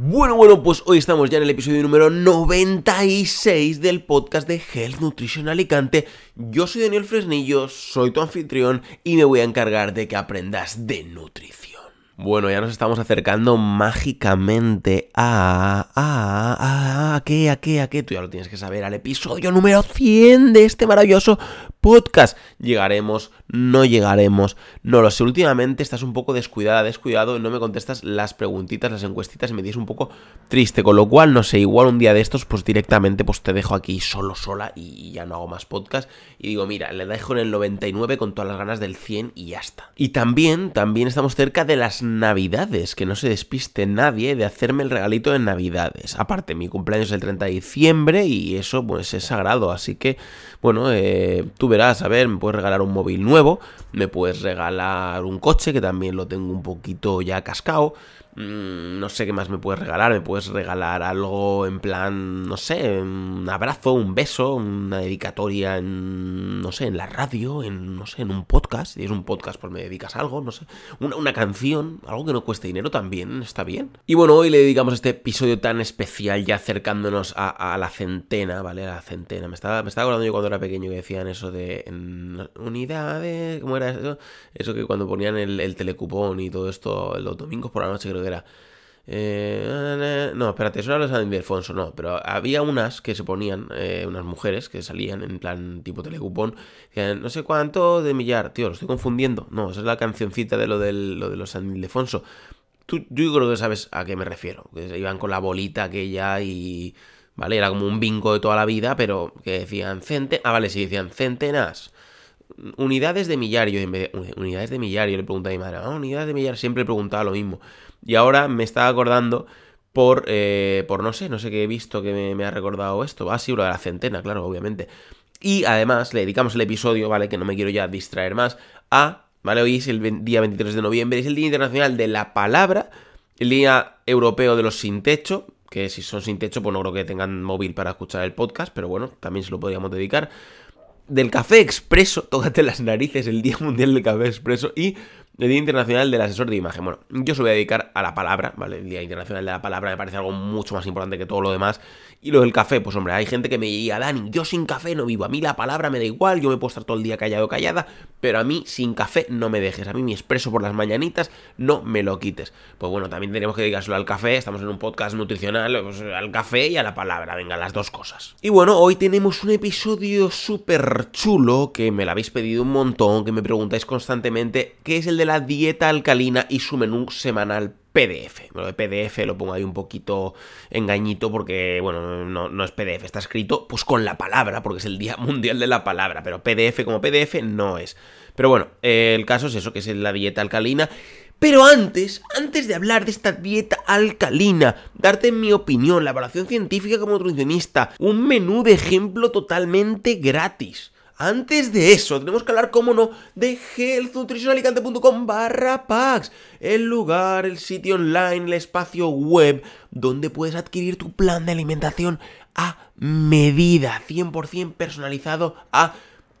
Bueno, bueno, pues hoy estamos ya en el episodio número 96 del podcast de Health Nutrition Alicante. Yo soy Daniel Fresnillo, soy tu anfitrión y me voy a encargar de que aprendas de nutrición. Bueno, ya nos estamos acercando mágicamente a... a... a... a qué, a qué, a qué, tú ya lo tienes que saber, al episodio número 100 de este maravilloso podcast. Llegaremos, no llegaremos, no lo sé. Últimamente estás un poco descuidada, descuidado no me contestas las preguntitas, las encuestitas y me tienes un poco triste. Con lo cual, no sé, igual un día de estos, pues directamente pues te dejo aquí solo, sola y ya no hago más podcast. Y digo, mira, le dejo en el 99 con todas las ganas del 100 y ya está. Y también, también estamos cerca de las navidades, que no se despiste nadie de hacerme el regalito de navidades. Aparte, mi cumpleaños es el 30 de diciembre y eso pues es sagrado, así que, bueno, eh, tú verás, a ver, me puedes regalar un móvil nuevo, me puedes regalar un coche, que también lo tengo un poquito ya cascado, Mm, no sé qué más me puedes regalar, me puedes regalar algo en plan, no sé, un abrazo, un beso, una dedicatoria en, no sé, en la radio, en, no sé, en un podcast, si es un podcast pues me dedicas algo, no sé, una, canción, algo que no cueste dinero también, está bien. Y bueno, hoy le dedicamos este episodio tan especial ya acercándonos a, la centena, ¿vale? A la centena. Me estaba, me estaba acordando yo cuando era pequeño que decían eso de unidades, ¿cómo era eso? Eso que cuando ponían el, el telecupón y todo esto los domingos por la noche creo que Eh, no, espérate, eso era los de Alfonso, no, pero había unas que se ponían, eh, unas mujeres que salían en plan tipo telecupón, no sé cuánto de millar, tío, lo estoy confundiendo. No, esa es la cancioncita de lo, del, lo de los San Ildefonso. Tú, yo creo que sabes a qué me refiero, que iban con la bolita aquella y. ¿Vale? Era como un bingo de toda la vida, pero que decían cente. Ah, vale, sí, decían centenas unidades de millario. unidades de millario, le pregunté a mi madre. Ah, unidades de millario. Siempre preguntaba lo mismo. Y ahora me estaba acordando por, eh, por no sé, no sé qué he visto que me, ha recordado esto. Ah, sí, lo de la centena, claro, obviamente. Y además le dedicamos el episodio, ¿vale? Que no me quiero ya distraer más, a, ¿vale? Hoy es el día 23 de noviembre, es el Día Internacional de la Palabra, el Día Europeo de los Sin Techo, que si son sin techo, pues no creo que tengan móvil para escuchar el podcast, pero bueno, también se lo podríamos dedicar del café expreso, tócate las narices, el Día Mundial del Café Expreso y el Día Internacional del Asesor de Imagen. Bueno, yo se voy a dedicar a la palabra, ¿vale? El Día Internacional de la Palabra me parece algo mucho más importante que todo lo demás. Y lo del café, pues hombre, hay gente que me diría, Dani, yo sin café no vivo. A mí la palabra me da igual, yo me puedo estar todo el día callado o callada, pero a mí sin café no me dejes. A mí mi expreso por las mañanitas no me lo quites. Pues bueno, también tenemos que dedicárselo al café, estamos en un podcast nutricional, pues al café y a la palabra, venga, las dos cosas. Y bueno, hoy tenemos un episodio súper chulo que me lo habéis pedido un montón, que me preguntáis constantemente, que es el de la dieta alcalina y su menú semanal PDF. Lo de PDF lo pongo ahí un poquito engañito porque, bueno, no, es PDF, está escrito pues con la palabra, porque es el Día Mundial de la Palabra, pero PDF como PDF no es. Pero bueno, el caso es eso, que es la dieta alcalina. Pero antes, antes de hablar de esta dieta alcalina, darte mi opinión, la evaluación científica como nutricionista, un menú de ejemplo totalmente gratis. Antes de eso, tenemos que hablar, como no, de healthnutritionalicante.com barra packs, el lugar, el sitio online, el espacio web, donde puedes adquirir tu plan de alimentación a medida, 100% personalizado a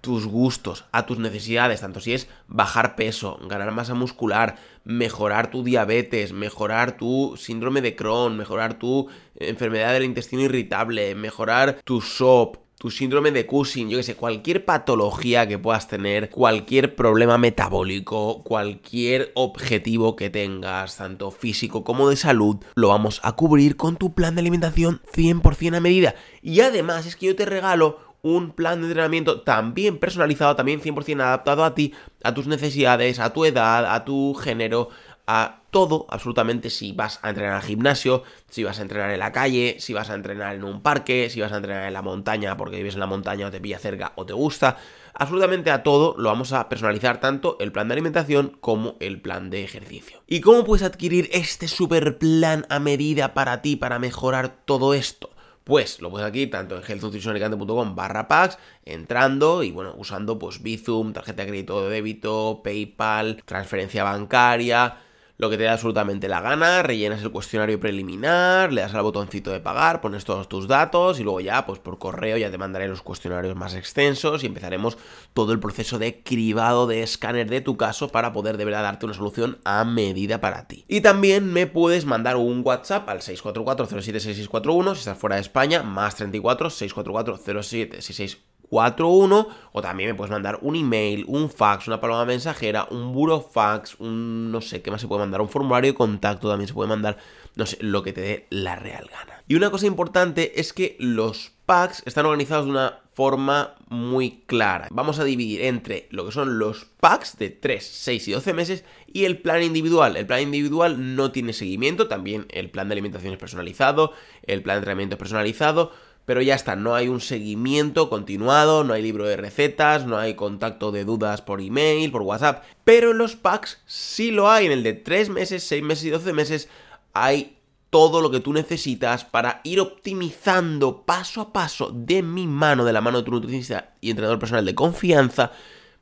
tus gustos, a tus necesidades, tanto si es bajar peso, ganar masa muscular, mejorar tu diabetes, mejorar tu síndrome de Crohn, mejorar tu enfermedad del intestino irritable, mejorar tu SOP, tu síndrome de Cushing, yo que sé, cualquier patología que puedas tener, cualquier problema metabólico, cualquier objetivo que tengas, tanto físico como de salud, lo vamos a cubrir con tu plan de alimentación 100% a medida. Y además es que yo te regalo un plan de entrenamiento también personalizado, también 100% adaptado a ti, a tus necesidades, a tu edad, a tu género, a todo, absolutamente, si vas a entrenar al gimnasio, si vas a entrenar en la calle, si vas a entrenar en un parque, si vas a entrenar en la montaña porque vives en la montaña o te pilla cerca o te gusta, absolutamente a todo lo vamos a personalizar tanto el plan de alimentación como el plan de ejercicio. ¿Y cómo puedes adquirir este super plan a medida para ti para mejorar todo esto? Pues lo puedes aquí tanto en healthnutritionalicante.com barra packs, entrando y bueno, usando pues Bizum, tarjeta de crédito de débito, PayPal, transferencia bancaria, lo que te da absolutamente la gana, rellenas el cuestionario preliminar, le das al botoncito de pagar, pones todos tus datos y luego ya, pues por correo ya te mandaré los cuestionarios más extensos y empezaremos todo el proceso de cribado de escáner de tu caso para poder de verdad darte una solución a medida para ti. Y también me puedes mandar un WhatsApp al 644 076641 si estás fuera de España, más 34 644 076641 41 o también me puedes mandar un email, un fax, una paloma mensajera, un burofax, un no sé qué más se puede mandar, un formulario de contacto también se puede mandar, no sé, lo que te dé la real gana. Y una cosa importante es que los packs están organizados de una forma muy clara. Vamos a dividir entre lo que son los packs de 3, 6 y 12 meses y el plan individual. El plan individual no tiene seguimiento, también el plan de alimentación es personalizado, el plan de entrenamiento es personalizado, pero ya está, no hay un seguimiento continuado, no hay libro de recetas, no hay contacto de dudas por email, por WhatsApp, pero en los packs sí lo hay, en el de 3 meses, 6 meses y 12 meses hay todo lo que tú necesitas para ir optimizando paso a paso de mi mano, de la mano de tu nutricionista y entrenador personal de confianza,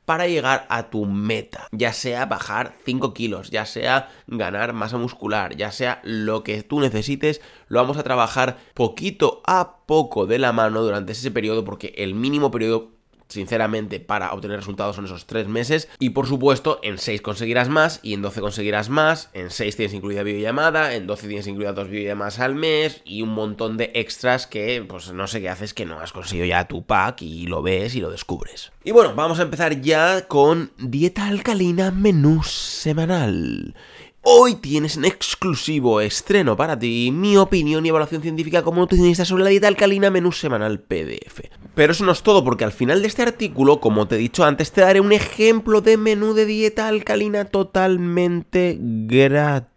para llegar a tu meta, ya sea bajar 5 kilos, ya sea ganar masa muscular, ya sea lo que tú necesites, lo vamos a trabajar poquito a poco de la mano durante ese periodo porque el mínimo periodo sinceramente, para obtener resultados son esos 3 meses. Y por supuesto, en 6 conseguirás más y en 12 conseguirás más. En 6 tienes incluida videollamada, en 12 tienes incluida dos videollamadas al mes y un montón de extras que, pues no sé qué haces que no has conseguido ya tu pack y lo ves y lo descubres. Y bueno, vamos a empezar ya con dieta alcalina menú semanal. Hoy tienes en exclusivo estreno para ti mi opinión y evaluación científica como nutricionista sobre la dieta alcalina menú semanal PDF. Pero eso no es todo porque al final de este artículo, como te he dicho antes, te daré un ejemplo de menú de dieta alcalina totalmente gratis.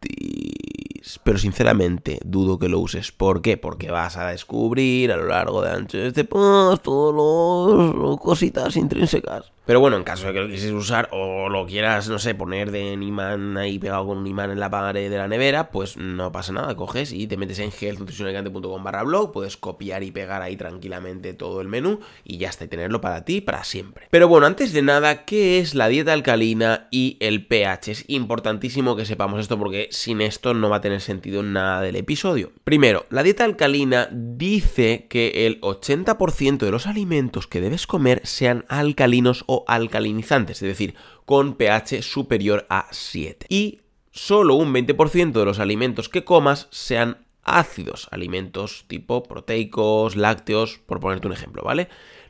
Pero sinceramente dudo que lo uses. ¿Por qué? Porque vas a descubrir a lo largo de ancho de este post todas las cositas intrínsecas pero bueno, en caso de que lo quisieras usar o lo quieras, no sé, poner de imán ahí pegado con un imán en la pared de la nevera, pues no pasa nada, coges y te metes en healthnutritionalicante.com barra blog, puedes copiar y pegar ahí tranquilamente todo el menú y ya está, y tenerlo para ti para siempre. Pero bueno, antes de nada, ¿qué es la dieta alcalina y el pH? Es importantísimo que sepamos esto porque sin esto no va a tener sentido nada del episodio. Primero, la dieta alcalina dice que el 80% de los alimentos que debes comer sean alcalinos o alcalinizantes, es decir, con pH superior a 7. Y solo un 20% de los alimentos que comas sean ácidos, alimentos tipo proteicos, lácteos, por ponerte un ejemplo, ¿vale?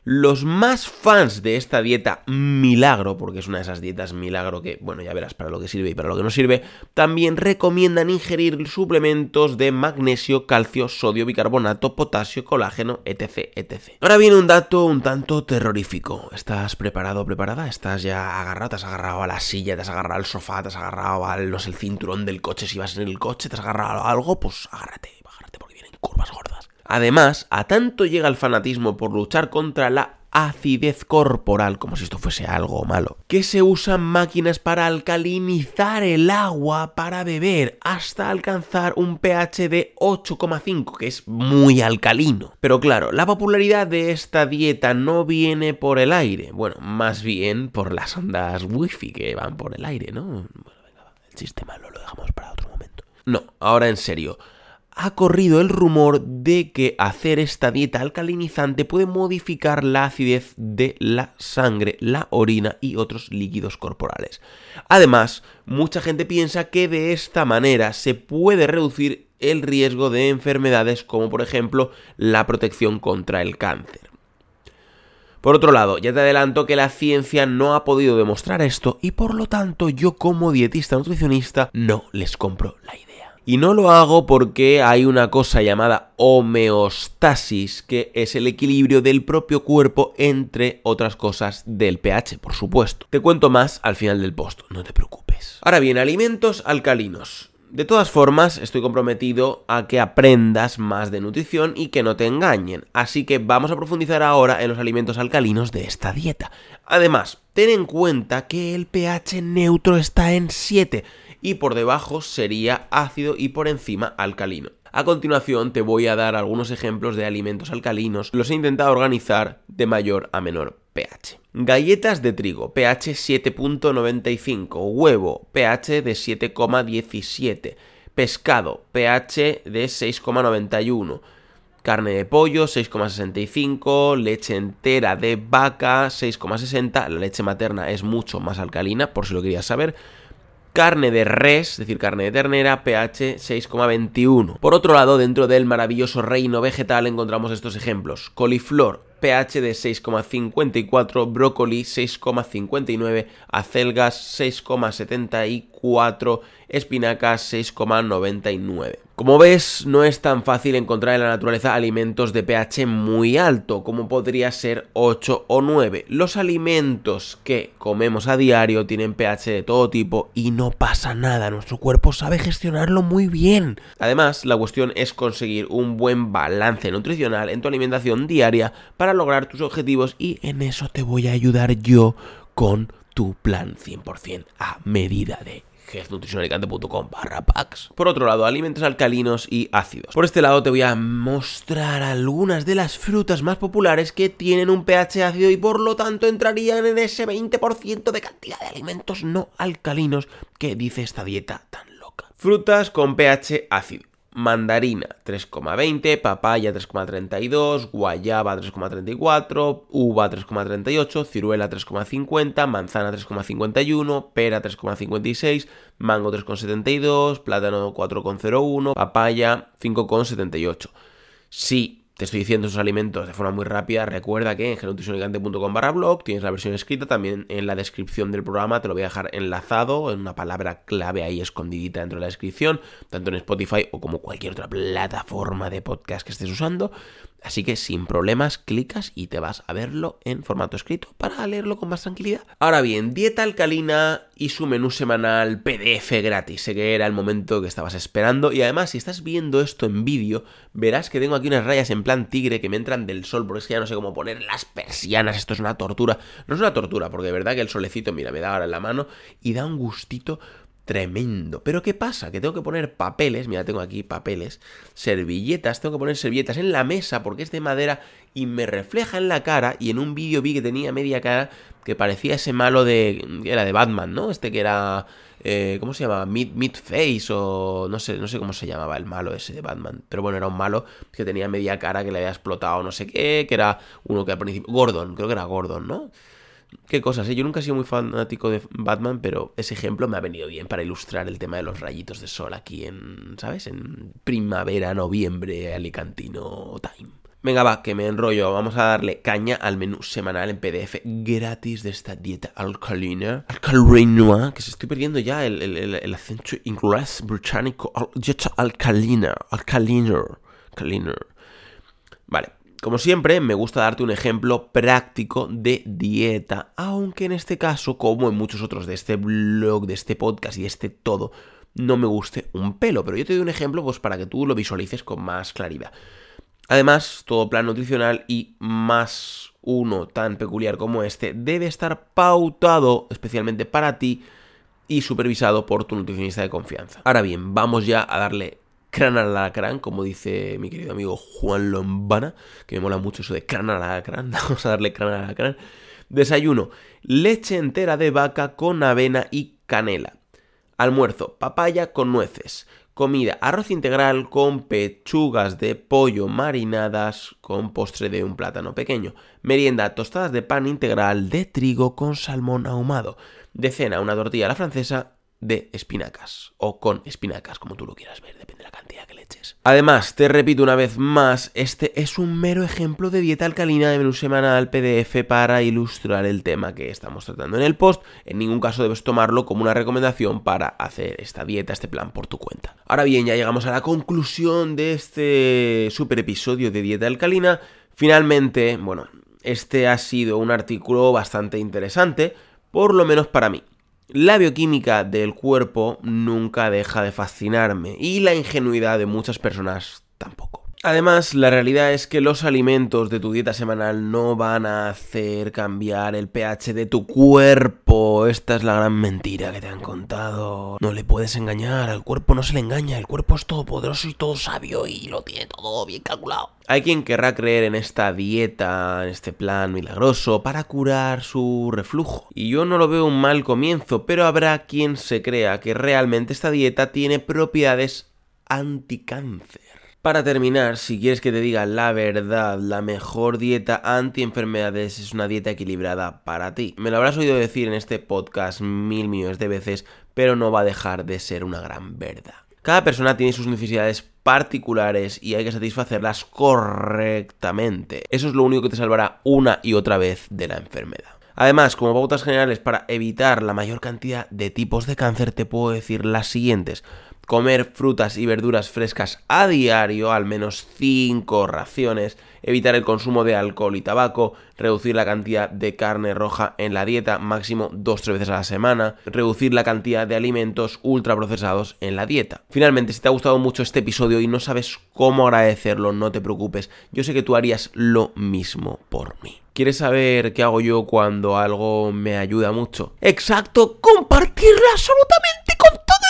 Los más fans de esta dieta milagro, porque es una de esas dietas milagro que, bueno, ya verás para lo que sirve y para lo que no sirve, también recomiendan ingerir suplementos de magnesio, calcio, sodio, bicarbonato, potasio, colágeno, etc, etc. Ahora viene un dato un tanto terrorífico. ¿Estás preparado o preparada? ¿Estás ya agarrado? ¿Te has agarrado a la silla? ¿Te has agarrado al sofá? ¿Te has agarrado al, no el cinturón del coche si vas en el coche? ¿Te has agarrado a algo? Pues agárrate, agárrate porque vienen curvas gordas. Además, a tanto llega el fanatismo por luchar contra la acidez corporal, como si esto fuese algo malo, que se usan máquinas para alcalinizar el agua para beber hasta alcanzar un pH de 8,5, que es muy alcalino. Pero claro, la popularidad de esta dieta no viene por el aire, bueno, más bien por las ondas wifi que van por el aire, ¿no? Bueno, venga, el sistema lo dejamos para otro momento. No, ahora en serio ha corrido el rumor de que hacer esta dieta alcalinizante puede modificar la acidez de la sangre, la orina y otros líquidos corporales. Además, mucha gente piensa que de esta manera se puede reducir el riesgo de enfermedades como por ejemplo la protección contra el cáncer. Por otro lado, ya te adelanto que la ciencia no ha podido demostrar esto y por lo tanto yo como dietista nutricionista no les compro la idea. Y no lo hago porque hay una cosa llamada homeostasis, que es el equilibrio del propio cuerpo entre otras cosas del pH, por supuesto. Te cuento más al final del post, no te preocupes. Ahora bien, alimentos alcalinos. De todas formas, estoy comprometido a que aprendas más de nutrición y que no te engañen, así que vamos a profundizar ahora en los alimentos alcalinos de esta dieta. Además, ten en cuenta que el pH neutro está en 7 y por debajo sería ácido y por encima alcalino. A continuación te voy a dar algunos ejemplos de alimentos alcalinos, los he intentado organizar de mayor a menor pH. Galletas de trigo, pH 7.95, huevo, pH de 7,17, pescado, pH de 6,91, carne de pollo 6,65, leche entera de vaca 6,60, la leche materna es mucho más alcalina, por si lo querías saber, carne de res, es decir, carne de ternera, pH 6,21. Por otro lado, dentro del maravilloso reino vegetal encontramos estos ejemplos. Coliflor, pH de 6,54, brócoli 6,59, acelgas 6,74, espinacas 6,99. Como ves, no es tan fácil encontrar en la naturaleza alimentos de pH muy alto, como podría ser 8 o 9. Los alimentos que comemos a diario tienen pH de todo tipo y no pasa nada, nuestro cuerpo sabe gestionarlo muy bien. Además, la cuestión es conseguir un buen balance nutricional en tu alimentación diaria para lograr tus objetivos y en eso te voy a ayudar yo con tu plan 100% a medida de healthnutritionalicante.com barra packs. Por otro lado, alimentos alcalinos y ácidos. Por este lado te voy a mostrar algunas de las frutas más populares que tienen un pH ácido y por lo tanto entrarían en ese 20% de cantidad de alimentos no alcalinos que dice esta dieta tan loca. Frutas con pH ácido mandarina 3,20, papaya 3,32, guayaba 3,34, uva 3,38, ciruela 3,50, manzana 3,51, pera 3,56, mango 3,72, plátano 4,01, papaya 5,78. Sí, te estoy diciendo esos alimentos de forma muy rápida, recuerda que en genutricionicante.com barra blog tienes la versión escrita, también en la descripción del programa te lo voy a dejar enlazado en una palabra clave ahí escondidita dentro de la descripción, tanto en Spotify o como cualquier otra plataforma de podcast que estés usando. Así que sin problemas clicas y te vas a verlo en formato escrito para leerlo con más tranquilidad. Ahora bien, dieta alcalina y su menú semanal PDF gratis. Sé que era el momento que estabas esperando y además si estás viendo esto en vídeo verás que tengo aquí unas rayas en plan tigre que me entran del sol porque es que ya no sé cómo poner las persianas. Esto es una tortura. No es una tortura porque de verdad que el solecito, mira, me da ahora en la mano y da un gustito tremendo. Pero ¿qué pasa? Que tengo que poner papeles, mira, tengo aquí papeles, servilletas, tengo que poner servilletas en la mesa porque es de madera y me refleja en la cara y en un vídeo vi que tenía media cara que parecía ese malo de... era de Batman, ¿no? Este que era... Eh, ¿Cómo se llamaba? Mid, Face o no sé, no sé cómo se llamaba el malo ese de Batman. Pero bueno, era un malo que tenía media cara que le había explotado no sé qué, que era uno que al principio... Gordon, creo que era Gordon, ¿no? Qué cosas, ¿eh? Yo nunca he sido muy fanático de Batman, pero ese ejemplo me ha venido bien para ilustrar el tema de los rayitos de sol aquí en, ¿sabes? En primavera, noviembre, alicantino time. Venga, va, que me enrollo. Vamos a darle caña al menú semanal en PDF gratis de esta dieta alcalina. Alcalina, que se estoy perdiendo ya el, el, acento inglés británico. dieta alcalina, alcalina, alcalina. Vale, como siempre, me gusta darte un ejemplo práctico de dieta, aunque en este caso, como en muchos otros de este blog, de este podcast y de este todo, no me guste un pelo, pero yo te doy un ejemplo pues para que tú lo visualices con más claridad. Además, todo plan nutricional y más uno tan peculiar como este debe estar pautado especialmente para ti y supervisado por tu nutricionista de confianza. Ahora bien, vamos ya a darle crán al alacrán, como dice mi querido amigo Juan Lombana, que me mola mucho eso de crán al alacrán, vamos a darle crán al alacrán. Desayuno, leche entera de vaca con avena y canela. Almuerzo, papaya con nueces. Comida, arroz integral con pechugas de pollo marinadas con postre de un plátano pequeño. Merienda, tostadas de pan integral de trigo con salmón ahumado. De cena, una tortilla a la francesa de espinacas o con espinacas, como tú lo quieras ver, depende de la cantidad que le eches. Además, te repito una vez más, este es un mero ejemplo de dieta alcalina de menú semanal PDF para ilustrar el tema que estamos tratando en el post. En ningún caso debes tomarlo como una recomendación para hacer esta dieta, este plan por tu cuenta. Ahora bien, ya llegamos a la conclusión de este super episodio de dieta alcalina. Finalmente, bueno, este ha sido un artículo bastante interesante, por lo menos para mí. La bioquímica del cuerpo nunca deja de fascinarme y la ingenuidad de muchas personas tampoco. Además, la realidad es que los alimentos de tu dieta semanal no van a hacer cambiar el pH de tu cuerpo. Esta es la gran mentira que te han contado. No le puedes engañar, al cuerpo no se le engaña, el cuerpo es todopoderoso y todo sabio y lo tiene todo bien calculado. Hay quien querrá creer en esta dieta, en este plan milagroso, para curar su reflujo. Y yo no lo veo un mal comienzo, pero habrá quien se crea que realmente esta dieta tiene propiedades anticáncer. Para terminar, si quieres que te diga la verdad, la mejor dieta anti-enfermedades es una dieta equilibrada para ti. Me lo habrás oído decir en este podcast mil millones de veces, pero no va a dejar de ser una gran verdad. Cada persona tiene sus necesidades particulares y hay que satisfacerlas correctamente. Eso es lo único que te salvará una y otra vez de la enfermedad. Además, como pautas generales para evitar la mayor cantidad de tipos de cáncer, te puedo decir las siguientes comer frutas y verduras frescas a diario, al menos 5 raciones, evitar el consumo de alcohol y tabaco, reducir la cantidad de carne roja en la dieta, máximo 2-3 veces a la semana, reducir la cantidad de alimentos ultraprocesados en la dieta. Finalmente, si te ha gustado mucho este episodio y no sabes cómo agradecerlo, no te preocupes, yo sé que tú harías lo mismo por mí. ¿Quieres saber qué hago yo cuando algo me ayuda mucho? Exacto, compartirlo absolutamente con todo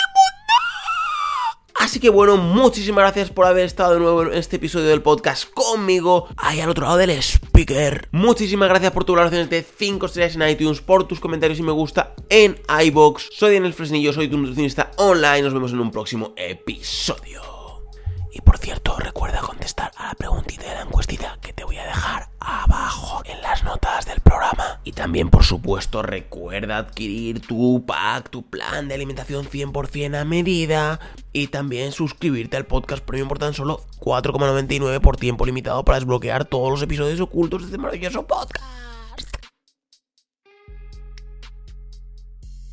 Así que bueno, muchísimas gracias por haber estado de nuevo en este episodio del podcast conmigo, ahí al otro lado del speaker. Muchísimas gracias por tus valoraciones de 5 estrellas en iTunes, por tus comentarios y me gusta en iBox. Soy Daniel Fresnillo, soy tu nutricionista online. Nos vemos en un próximo episodio. Y por cierto, recuerda contestar a la preguntita de la encuestita que te voy a dejar abajo en las notas. Y también, por supuesto, recuerda adquirir tu pack, tu plan de alimentación 100% a medida. Y también suscribirte al podcast premium por tan solo 4,99 por tiempo limitado para desbloquear todos los episodios ocultos de este maravilloso podcast.